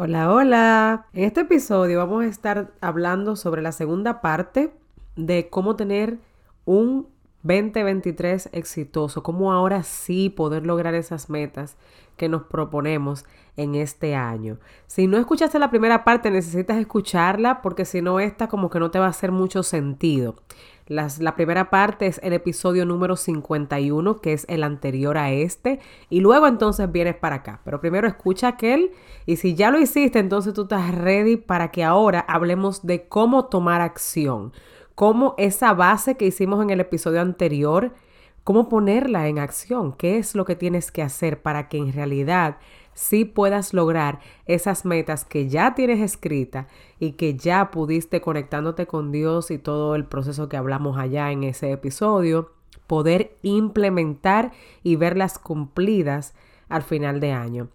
Hola, hola. En este episodio vamos a estar hablando sobre la segunda parte de cómo tener un 2023 exitoso, cómo ahora sí poder lograr esas metas que nos proponemos en este año. Si no escuchaste la primera parte, necesitas escucharla porque si no, esta como que no te va a hacer mucho sentido. La primera parte es el episodio número 51, que es el anterior a este, y luego entonces vienes para acá. Pero primero escucha aquel, y si ya lo hiciste, entonces tú estás ready para que ahora hablemos de cómo tomar acción cómo esa base que hicimos en el episodio anterior, cómo ponerla en acción, qué es lo que tienes que hacer para que en realidad sí puedas lograr esas metas que ya tienes escrita y que ya pudiste conectándote con Dios y todo el proceso que hablamos allá en ese episodio, poder implementar y verlas cumplidas al final de año.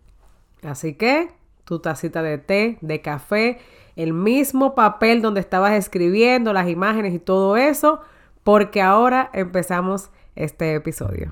Así que tu tacita de té, de café, el mismo papel donde estabas escribiendo las imágenes y todo eso, porque ahora empezamos este episodio.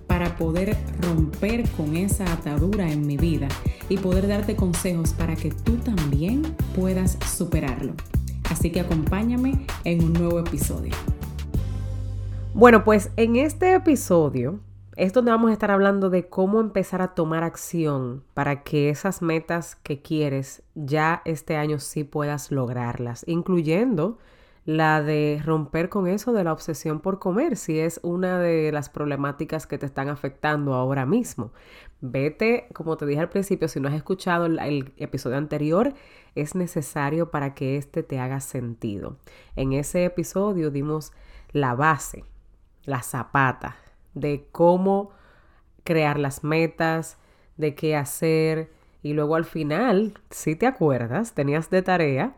para poder romper con esa atadura en mi vida y poder darte consejos para que tú también puedas superarlo. Así que acompáñame en un nuevo episodio. Bueno, pues en este episodio es donde vamos a estar hablando de cómo empezar a tomar acción para que esas metas que quieres ya este año sí puedas lograrlas, incluyendo la de romper con eso de la obsesión por comer, si es una de las problemáticas que te están afectando ahora mismo. Vete, como te dije al principio, si no has escuchado el, episodio anterior, es necesario para que este te haga sentido. En ese episodio dimos la base, la zapata, de cómo crear las metas, de qué hacer. Y luego al final, si te acuerdas, tenías de tarea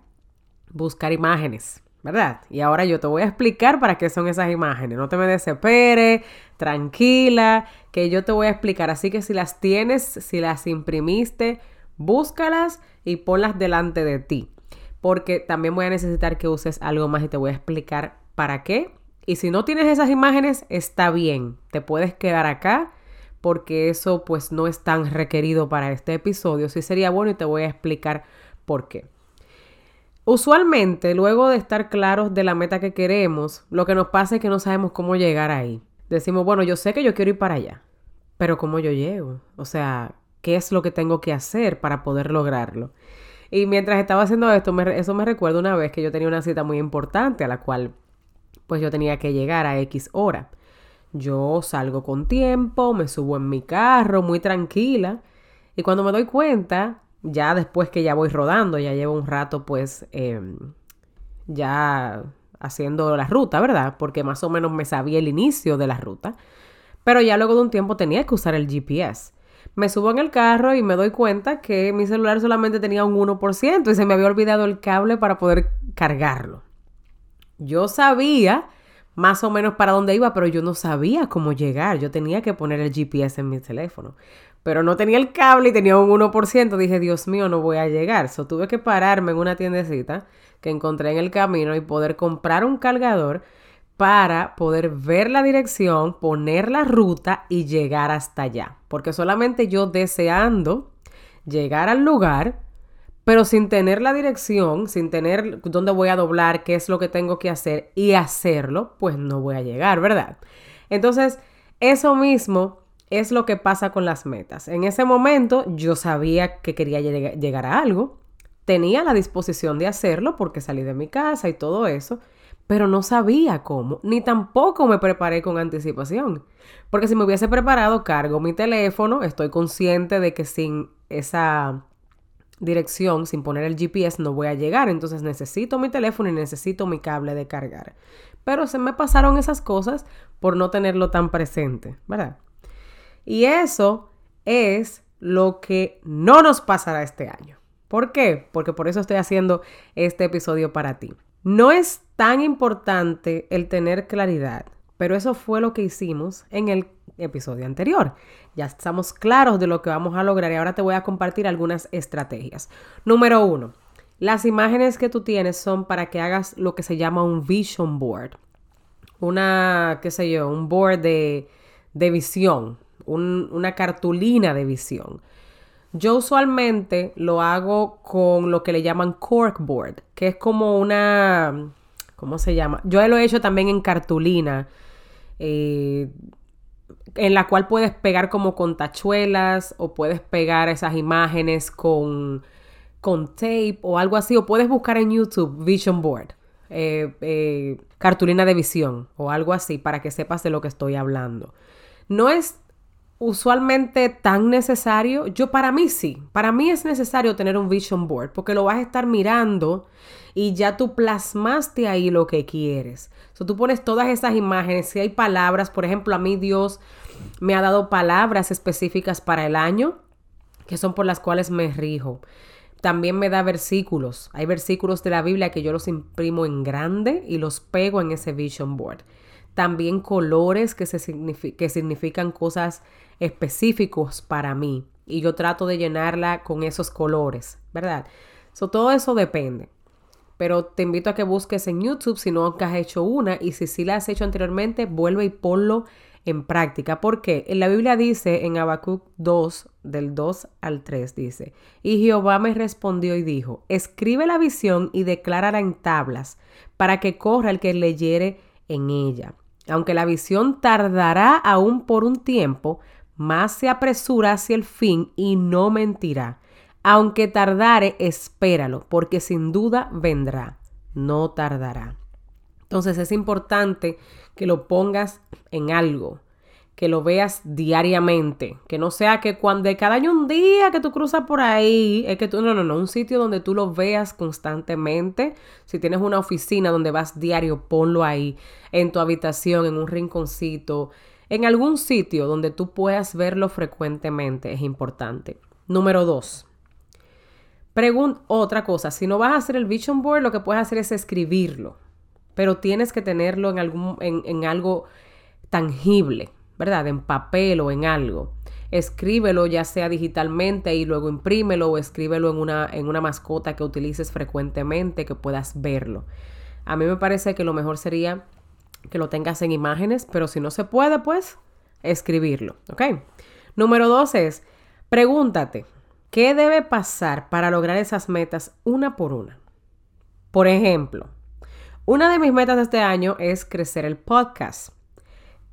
buscar imágenes, ¿verdad? Y ahora yo te voy a explicar para qué son esas imágenes. No te me desesperes, tranquila, que yo te voy a explicar. Así que si las tienes, si las imprimiste, búscalas y ponlas delante de ti. Porque también voy a necesitar que uses algo más y te voy a explicar para qué y si no tienes esas imágenes, está bien, te puedes quedar acá porque eso pues no es tan requerido para este episodio. Sí sería bueno y te voy a explicar por qué. Usualmente, luego de estar claros de la meta que queremos, lo que nos pasa es que no sabemos cómo llegar ahí. Decimos, bueno, yo sé que yo quiero ir para allá, pero ¿cómo yo llego? O sea, ¿qué es lo que tengo que hacer para poder lograrlo? Y mientras estaba haciendo esto, eso me recuerda una vez que yo tenía una cita muy importante a la cual pues yo tenía que llegar a X hora. Yo salgo con tiempo, me subo en mi carro muy tranquila y cuando me doy cuenta, ya después que ya voy rodando, ya llevo un rato pues em, ya haciendo la ruta, ¿verdad? Porque más o menos me sabía el inicio de la ruta, pero ya luego de un tiempo tenía que usar el GPS. Me subo en el carro y me doy cuenta que mi celular solamente tenía un 1% y se me había olvidado el cable para poder cargarlo. Yo sabía más o menos para dónde iba, pero yo no sabía cómo llegar. Yo tenía que poner el GPS en mi teléfono. Pero no tenía el cable y tenía un 1%. Dije, Dios mío, no voy a llegar. So tuve que pararme en una tiendecita que encontré en el camino y poder comprar un cargador para poder ver la dirección, poner la ruta y llegar hasta allá. Porque solamente yo deseando llegar al lugar, pero sin tener la dirección, sin tener dónde voy a doblar, qué es lo que tengo que hacer y hacerlo, pues no voy a llegar, ¿verdad? Entonces, eso mismo es lo que pasa con las metas. En ese momento yo sabía que quería llegar a algo, tenía la disposición de hacerlo porque salí de mi casa y todo eso, pero no sabía cómo, ni tampoco me preparé con anticipación. Porque si me hubiese preparado, cargo mi teléfono, estoy consciente de que sin esa dirección sin poner el GPS no voy a llegar. Entonces necesito mi teléfono y necesito mi cable de cargar. Pero se me pasaron esas cosas por no tenerlo tan presente, ¿verdad? Y eso es lo que no nos pasará este año. ¿Por qué? Porque por eso estoy haciendo este episodio para ti. No es tan importante el tener claridad, pero eso fue lo que hicimos en el episodio anterior. Ya estamos claros de lo que vamos a lograr y ahora te voy a compartir algunas estrategias. Número uno, las imágenes que tú tienes son para que hagas lo que se llama un vision board. Una, qué sé yo, un board de, visión, una cartulina de visión. Yo usualmente lo hago con lo que le llaman corkboard, que es como una, ¿cómo se llama? Yo lo he hecho también en cartulina. Eh, en la cual puedes pegar como con tachuelas o puedes pegar esas imágenes con, con tape o algo así, o puedes buscar en YouTube Vision Board, eh, eh, cartulina de visión o algo así para que sepas de lo que estoy hablando. No es usualmente tan necesario. Yo para mí sí, para mí es necesario tener un vision board porque lo vas a estar mirando y ya tú plasmaste ahí lo que quieres. So, tú pones todas esas imágenes, si hay palabras, por ejemplo, a mí Dios me ha dado palabras específicas para el año que son por las cuales me rijo. También me da versículos. Hay versículos de la Biblia que yo los imprimo en grande y los pego en ese vision board. También colores que, se que significan cosas específicos para mí y yo trato de llenarla con esos colores, ¿verdad? So, todo eso depende. Pero te invito a que busques en YouTube si no has hecho una y si sí la has hecho anteriormente, vuelve y ponlo en práctica. Porque en la Biblia dice en Habacuc 2, del 2 al 3, dice, y Jehová me respondió y dijo, escribe la visión y declárala en tablas para que corra el que leyere en ella. Aunque la visión tardará aún por un tiempo, más se apresura hacia el fin y no mentirá. Aunque tardare, espéralo, porque sin duda vendrá, no tardará. Entonces es importante que lo pongas en algo, que lo veas diariamente, que no sea que cuando cada año un día que tú cruzas por ahí, es que tú, no, no, no, un sitio donde tú lo veas constantemente. Si tienes una oficina donde vas diario, ponlo ahí, en tu habitación, en un rinconcito, en algún sitio donde tú puedas verlo frecuentemente es importante. Número dos. otra cosa, si no vas a hacer el vision board, lo que puedes hacer es escribirlo, pero tienes que tenerlo en, algún, en, algo tangible, ¿verdad? En papel o en algo. Escríbelo ya sea digitalmente y luego imprímelo o escríbelo en una, en una mascota que utilices frecuentemente que puedas verlo. A mí me parece que lo mejor sería que lo tengas en imágenes, pero si no se puede, pues escribirlo, ¿ok? Número dos es, pregúntate, ¿qué debe pasar para lograr esas metas una por una? Por ejemplo, una de mis metas de este año es crecer el podcast.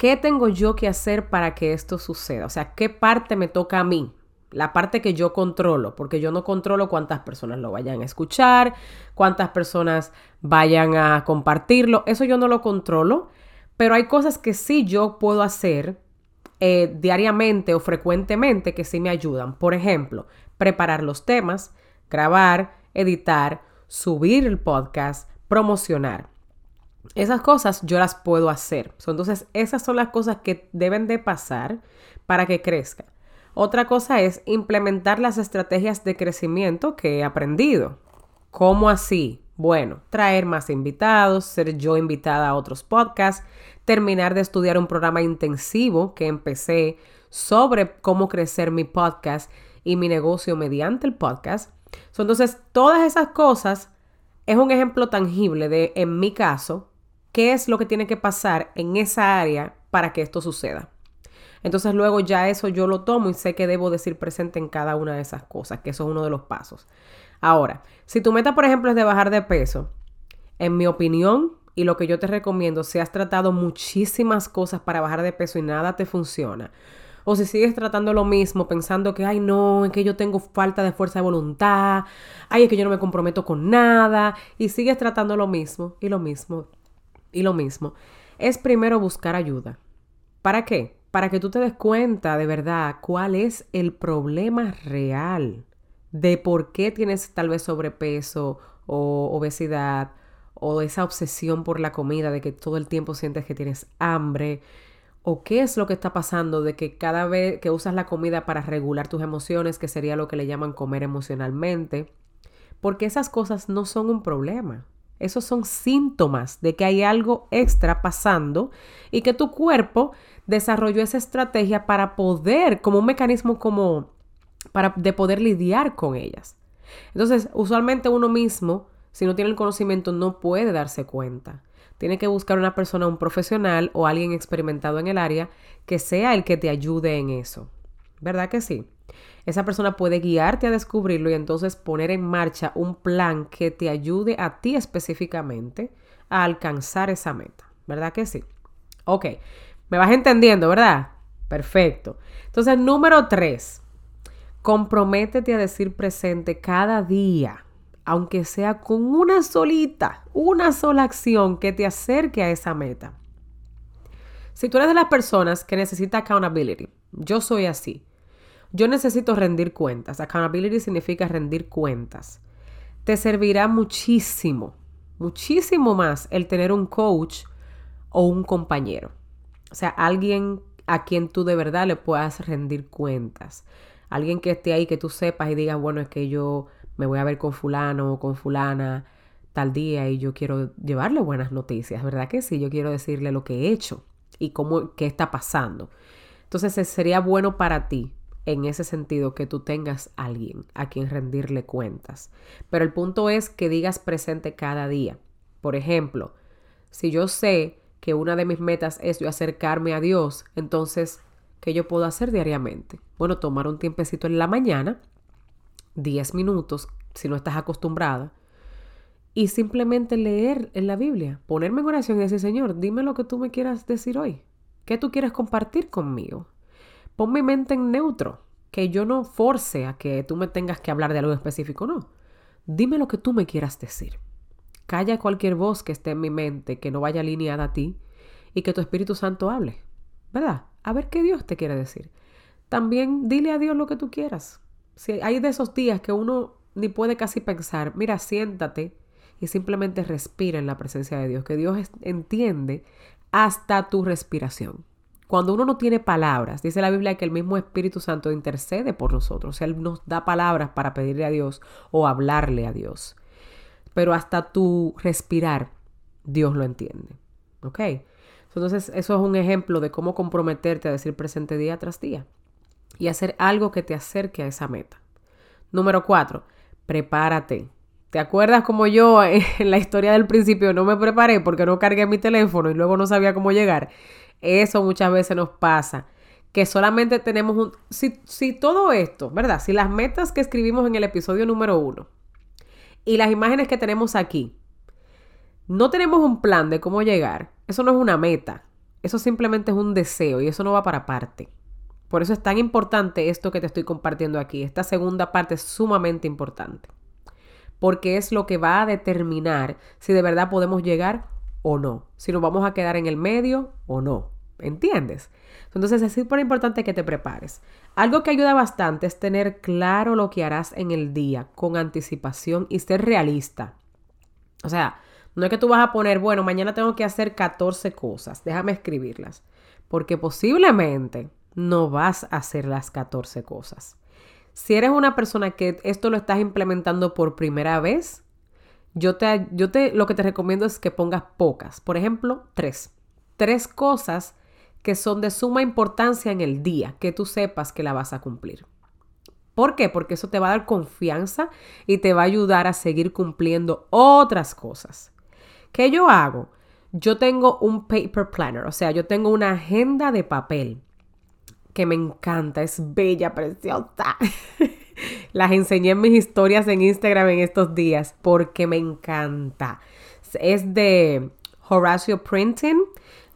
¿Qué tengo yo que hacer para que esto suceda? O sea, ¿qué parte me toca a mí? la parte que yo controlo, porque yo no controlo cuántas personas lo vayan a escuchar, cuántas personas vayan a compartirlo, eso yo no lo controlo, pero hay cosas que sí yo puedo hacer eh, diariamente o frecuentemente que sí me ayudan. Por ejemplo, preparar los temas, grabar, editar, subir el podcast, promocionar. Esas cosas yo las puedo hacer. Entonces, esas son las cosas que deben de pasar para que crezca. Otra cosa es implementar las estrategias de crecimiento que he aprendido. ¿Cómo así? Bueno, traer más invitados, ser yo invitada a otros podcasts, terminar de estudiar un programa intensivo que empecé sobre cómo crecer mi podcast y mi negocio mediante el podcast. entonces, todas esas cosas es un ejemplo tangible de, en mi caso, qué es lo que tiene que pasar en esa área para que esto suceda. Entonces luego ya eso yo lo tomo y sé que debo decir presente en cada una de esas cosas, que eso es uno de los pasos. Ahora, si tu meta, por ejemplo, es de bajar de peso, en mi opinión y lo que yo te recomiendo, si has tratado muchísimas cosas para bajar de peso y nada te funciona, o si sigues tratando lo mismo pensando que, ay, no, es que yo tengo falta de fuerza de voluntad, ay, es que yo no me comprometo con nada, y sigues tratando lo mismo y lo mismo y lo mismo, es primero buscar ayuda. ¿Para qué? para que tú te des cuenta de verdad cuál es el problema real de por qué tienes tal vez sobrepeso o obesidad o esa obsesión por la comida, de que todo el tiempo sientes que tienes hambre, o qué es lo que está pasando de que cada vez que usas la comida para regular tus emociones, que sería lo que le llaman comer emocionalmente, porque esas cosas no son un problema. Esos son síntomas de que hay algo extra pasando y que tu cuerpo desarrolló esa estrategia para poder, como un mecanismo como para de poder lidiar con ellas. Entonces, usualmente uno mismo, si no tiene el conocimiento, no puede darse cuenta. Tiene que buscar una persona, un profesional o alguien experimentado en el área que sea el que te ayude en eso. ¿Verdad que sí? Esa persona puede guiarte a descubrirlo y entonces poner en marcha un plan que te ayude a ti específicamente a alcanzar esa meta. ¿Verdad que sí? Ok, me vas entendiendo, ¿verdad? Perfecto. Entonces, número tres, comprométete a decir presente cada día, aunque sea con una solita, una sola acción que te acerque a esa meta. Si tú eres de las personas que necesita accountability, yo soy así. Yo necesito rendir cuentas. Accountability significa rendir cuentas. Te servirá muchísimo, muchísimo más el tener un coach o un compañero. O sea, alguien a quien tú de verdad le puedas rendir cuentas. Alguien que esté ahí, que tú sepas y digas, bueno, es que yo me voy a ver con fulano o con fulana tal día y yo quiero llevarle buenas noticias, ¿verdad que sí? Yo quiero decirle lo que he hecho y cómo, qué está pasando. Entonces sería bueno para ti en ese sentido que tú tengas alguien a quien rendirle cuentas. Pero el punto es que digas presente cada día. Por ejemplo, si yo sé que una de mis metas es yo acercarme a Dios, entonces, ¿qué yo puedo hacer diariamente? Bueno, tomar un tiempecito en la mañana, 10 minutos, si no estás acostumbrada, y simplemente leer en la Biblia, ponerme en oración y decir, Señor, dime lo que tú me quieras decir hoy. ¿Qué tú quieres compartir conmigo? Pon mi mente en neutro, que yo no force a que tú me tengas que hablar de algo específico, no. Dime lo que tú me quieras decir. Calla cualquier voz que esté en mi mente, que no vaya alineada a ti, y que tu Espíritu Santo hable, ¿verdad? A ver qué Dios te quiere decir. También dile a Dios lo que tú quieras. Si hay de esos días que uno ni puede casi pensar, mira, siéntate y simplemente respira en la presencia de Dios, que Dios entiende hasta tu respiración. Cuando uno no tiene palabras, dice la Biblia que el mismo Espíritu Santo intercede por nosotros. Él nos da palabras para pedirle a Dios o hablarle a Dios. Pero hasta tu respirar, Dios lo entiende. ¿Ok? Entonces, eso es un ejemplo de cómo comprometerte a decir presente día tras día y hacer algo que te acerque a esa meta. Número cuatro, prepárate. ¿Te acuerdas como yo en la historia del principio no me preparé porque no cargué mi teléfono y luego no sabía cómo llegar? Eso muchas veces nos pasa. Que solamente tenemos un... Si, si todo esto, ¿verdad? Si las metas que escribimos en el episodio número uno y las imágenes que tenemos aquí, no tenemos un plan de cómo llegar, eso no es una meta. Eso simplemente es un deseo y eso no va para parte. Por eso es tan importante esto que te estoy compartiendo aquí. Esta segunda parte es sumamente importante. Porque es lo que va a determinar si de verdad podemos llegar o no, si nos vamos a quedar en el medio o no. ¿Entiendes? Entonces es súper importante que te prepares. Algo que ayuda bastante es tener claro lo que harás en el día con anticipación y ser realista. O sea, no es que tú vas a poner, bueno, mañana tengo que hacer 14 cosas, déjame escribirlas, porque posiblemente no vas a hacer las 14 cosas. Si eres una persona que esto lo estás implementando por primera vez, yo te, yo te, lo que te recomiendo es que pongas pocas. Por ejemplo, tres. Tres cosas que son de suma importancia en el día, que tú sepas que la vas a cumplir. ¿Por qué? Porque eso te va a dar confianza y te va a ayudar a seguir cumpliendo otras cosas. ¿Qué yo hago? Yo tengo un paper planner, o sea, yo tengo una agenda de papel que me encanta, es bella, preciosa. Las enseñé en mis historias en Instagram en estos días porque me encanta. Es de Horacio Printing.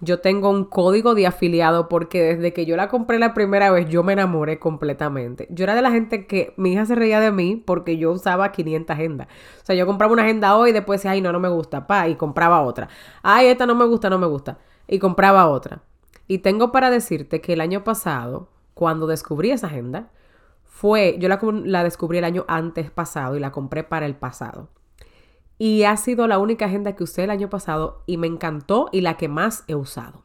Yo tengo un código de afiliado porque desde que yo la compré la primera vez yo me enamoré completamente. Yo era de la gente que mi hija se reía de mí porque yo usaba 500 agendas. O sea, yo compraba una agenda hoy y después decía, ay, no, no me gusta, pa, y compraba otra. Ay, esta no me gusta, no me gusta. Y compraba otra. Y tengo para decirte que el año pasado, cuando descubrí esa agenda, fue, yo la, descubrí el año antes pasado y la compré para el pasado. Y ha sido la única agenda que usé el año pasado y me encantó y la que más he usado.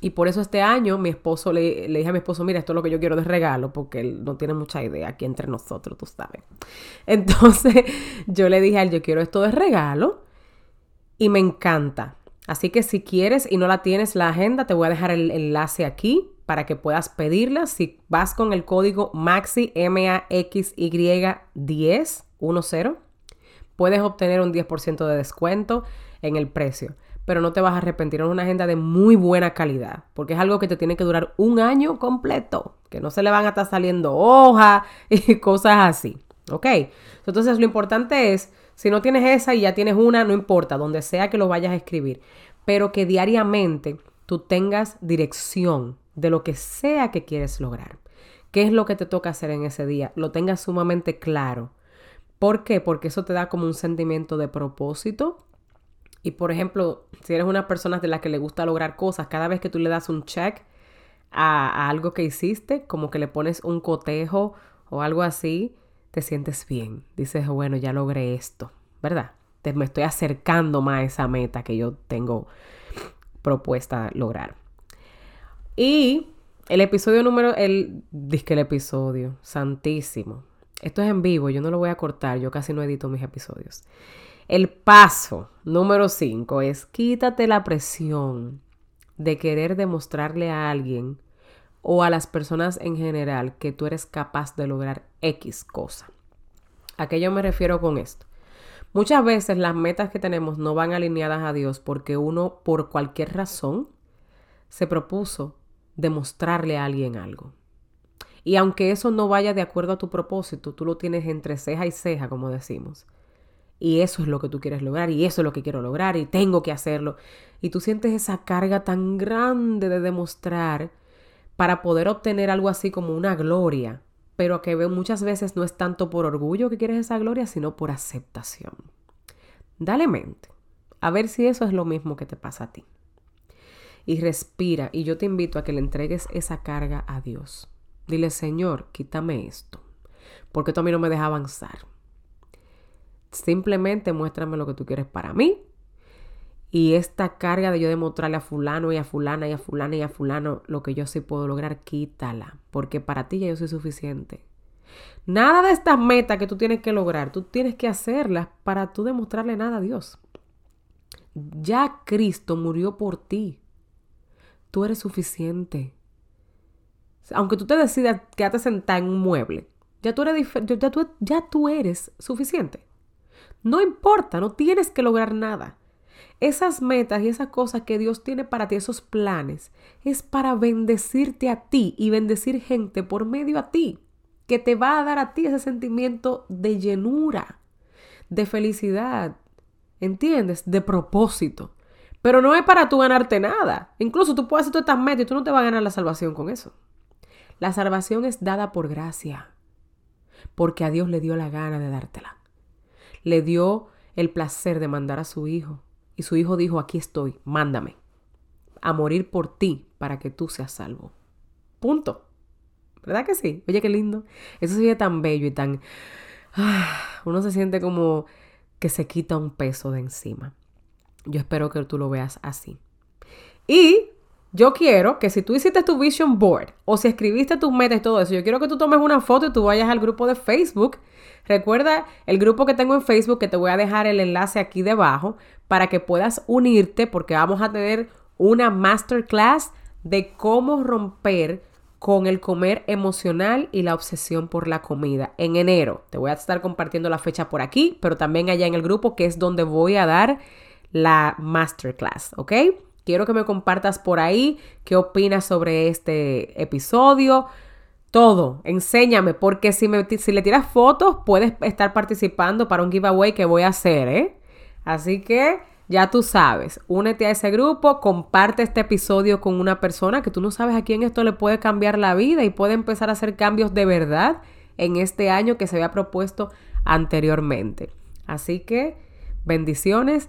Y por eso este año mi esposo le, le, dije a mi esposo, mira, esto es lo que yo quiero de regalo, porque él no tiene mucha idea aquí entre nosotros, tú sabes. Entonces yo le dije a él, yo quiero esto de regalo y me encanta. Así que si quieres y no la tienes la agenda, te voy a dejar el enlace aquí para que puedas pedirla. Si vas con el código MAXI, M-A-X-Y 10, 10, puedes obtener un 10% de descuento en el precio. Pero no te vas a arrepentir, es una agenda de muy buena calidad, porque es algo que te tiene que durar un año completo, que no se le van a estar saliendo hojas y cosas así. ¿Ok? Entonces lo importante es si no tienes esa y ya tienes una, no importa, donde sea que lo vayas a escribir, pero que diariamente tú tengas dirección de lo que sea que quieres lograr. ¿Qué es lo que te toca hacer en ese día? Lo tengas sumamente claro. ¿Por qué? Porque eso te da como un sentimiento de propósito. Y por ejemplo, si eres una persona de la que le gusta lograr cosas, cada vez que tú le das un check a, algo que hiciste, como que le pones un cotejo o algo así, te sientes bien. Dices, bueno, ya logré esto, ¿verdad? Te, me estoy acercando más a esa meta que yo tengo propuesta lograr. Y el episodio número, el, disque el episodio, santísimo. Esto es en vivo, yo no lo voy a cortar, yo casi no edito mis episodios. El paso número 5 es quítate la presión de querer demostrarle a alguien o a las personas en general que tú eres capaz de lograr X cosa. ¿A qué yo me refiero con esto? Muchas veces las metas que tenemos no van alineadas a Dios porque uno, por cualquier razón, se propuso demostrarle a alguien algo. Y aunque eso no vaya de acuerdo a tu propósito, tú lo tienes entre ceja y ceja, como decimos. Y eso es lo que tú quieres lograr, y eso es lo que quiero lograr, y tengo que hacerlo. Y tú sientes esa carga tan grande de demostrar para poder obtener algo así como una gloria, pero que muchas veces no es tanto por orgullo que quieres esa gloria, sino por aceptación. Dale mente, a ver si eso es lo mismo que te pasa a ti. Y respira, y yo te invito a que le entregues esa carga a Dios. Dile, Señor, quítame esto, porque tú a mí no me deja avanzar. Simplemente muéstrame lo que tú quieres para mí y esta carga de yo demostrarle a fulano y a fulana y a fulana y a fulano lo que yo sí puedo lograr, quítala, porque para ti ya yo soy suficiente. Nada de estas metas que tú tienes que lograr, tú tienes que hacerlas para tú demostrarle nada a Dios. Ya Cristo murió por ti. Tú eres suficiente. Aunque tú te decidas quedarte sentada en un mueble, ya tú, eres ya, tú, ya tú eres suficiente. No importa, no tienes que lograr nada. Esas metas y esas cosas que Dios tiene para ti, esos planes, es para bendecirte a ti y bendecir gente por medio a ti, que te va a dar a ti ese sentimiento de llenura, de felicidad, ¿entiendes? De propósito. Pero no es para tú ganarte nada. Incluso tú puedes hacer todas estas metas y tú no te vas a ganar la salvación con eso. La salvación es dada por gracia, porque a Dios le dio la gana de dártela. Le dio el placer de mandar a su Hijo y su hijo dijo, aquí estoy, mándame a morir por ti para que tú seas salvo. Punto. ¿Verdad que sí? Oye, qué lindo. Eso se ve tan bello y tan... Ah, uno se siente como que se quita un peso de encima. Yo espero que tú lo veas así. Y yo quiero que si tú hiciste tu vision board o si escribiste tus metas y todo eso, yo quiero que tú tomes una foto y tú vayas al grupo de Facebook. Recuerda el grupo que tengo en Facebook que te voy a dejar el enlace aquí debajo para que puedas unirte porque vamos a tener una masterclass de cómo romper con el comer emocional y la obsesión por la comida en enero. Te voy a estar compartiendo la fecha por aquí, pero también allá en el grupo que es donde voy a dar la masterclass, ¿ok? Quiero que me compartas por ahí qué opinas sobre este episodio. Todo, enséñame, porque si, me, si le tiras fotos, puedes estar participando para un giveaway que voy a hacer, ¿eh? Así que ya tú sabes, únete a ese grupo, comparte este episodio con una persona que tú no sabes a quién esto le puede cambiar la vida y puede empezar a hacer cambios de verdad en este año que se había propuesto anteriormente. Así que bendiciones